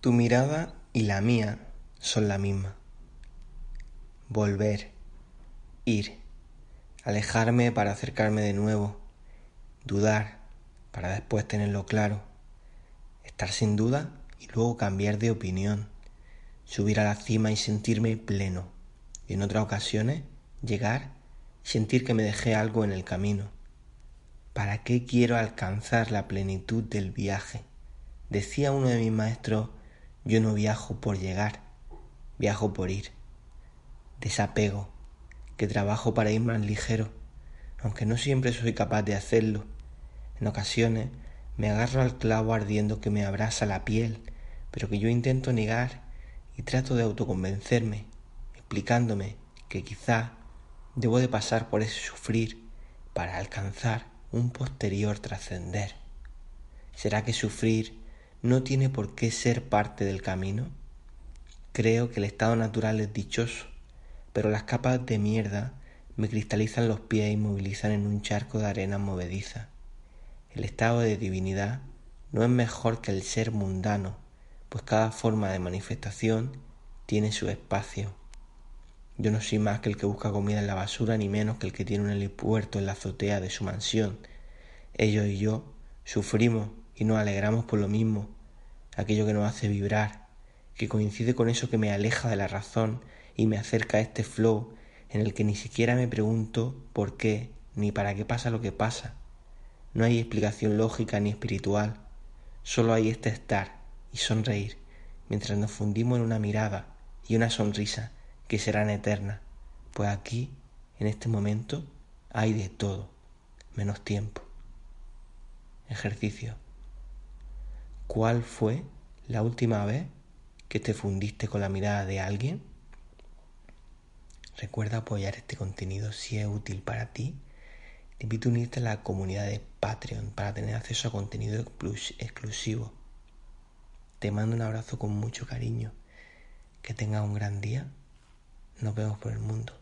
Tu mirada y la mía son la misma. Volver, ir, alejarme para acercarme de nuevo, dudar para después tenerlo claro, estar sin duda y luego cambiar de opinión, subir a la cima y sentirme pleno, y en otras ocasiones llegar y sentir que me dejé algo en el camino. ¿Para qué quiero alcanzar la plenitud del viaje? Decía uno de mis maestros yo no viajo por llegar, viajo por ir. Desapego, que trabajo para ir más ligero, aunque no siempre soy capaz de hacerlo. En ocasiones me agarro al clavo ardiendo que me abrasa la piel, pero que yo intento negar y trato de autoconvencerme, explicándome que quizá debo de pasar por ese sufrir para alcanzar un posterior trascender. ¿Será que sufrir no tiene por qué ser parte del camino? Creo que el estado natural es dichoso, pero las capas de mierda me cristalizan los pies y movilizan en un charco de arena movediza. El estado de divinidad no es mejor que el ser mundano, pues cada forma de manifestación tiene su espacio. Yo no soy más que el que busca comida en la basura, ni menos que el que tiene un helipuerto en la azotea de su mansión. Ellos y yo sufrimos y nos alegramos por lo mismo, aquello que nos hace vibrar, que coincide con eso que me aleja de la razón y me acerca a este flow en el que ni siquiera me pregunto por qué ni para qué pasa lo que pasa. No hay explicación lógica ni espiritual, solo hay este estar y sonreír mientras nos fundimos en una mirada y una sonrisa que serán eternas, pues aquí, en este momento, hay de todo, menos tiempo. Ejercicio. ¿Cuál fue la última vez que te fundiste con la mirada de alguien? Recuerda apoyar este contenido si es útil para ti. Te invito a unirte a la comunidad de Patreon para tener acceso a contenido exclusivo. Te mando un abrazo con mucho cariño. Que tengas un gran día. Nos vemos por el mundo.